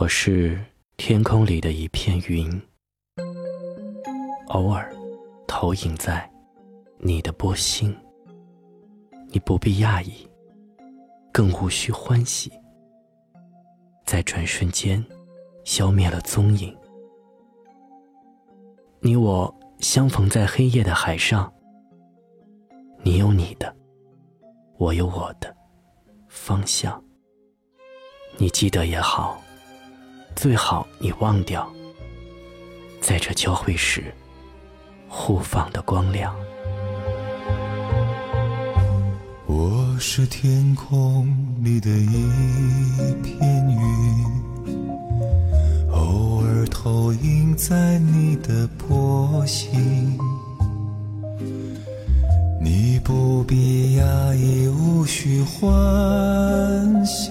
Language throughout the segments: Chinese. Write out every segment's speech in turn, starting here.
我是天空里的一片云，偶尔投影在你的波心。你不必讶异，更无需欢喜，在转瞬间消灭了踪影。你我相逢在黑夜的海上，你有你的，我有我的方向。你记得也好。最好你忘掉，在这交汇时互放的光亮。我是天空里的一片云，偶尔投影在你的波心。你不必压抑，无需欢喜。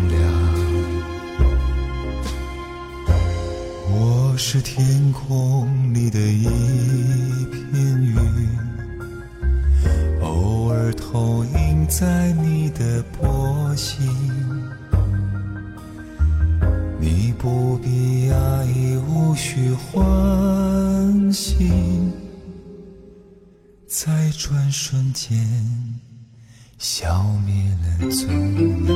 是天空里的一片云，偶尔投影在你的波心。你不必压抑，无需欢喜，在转瞬间消灭了踪影。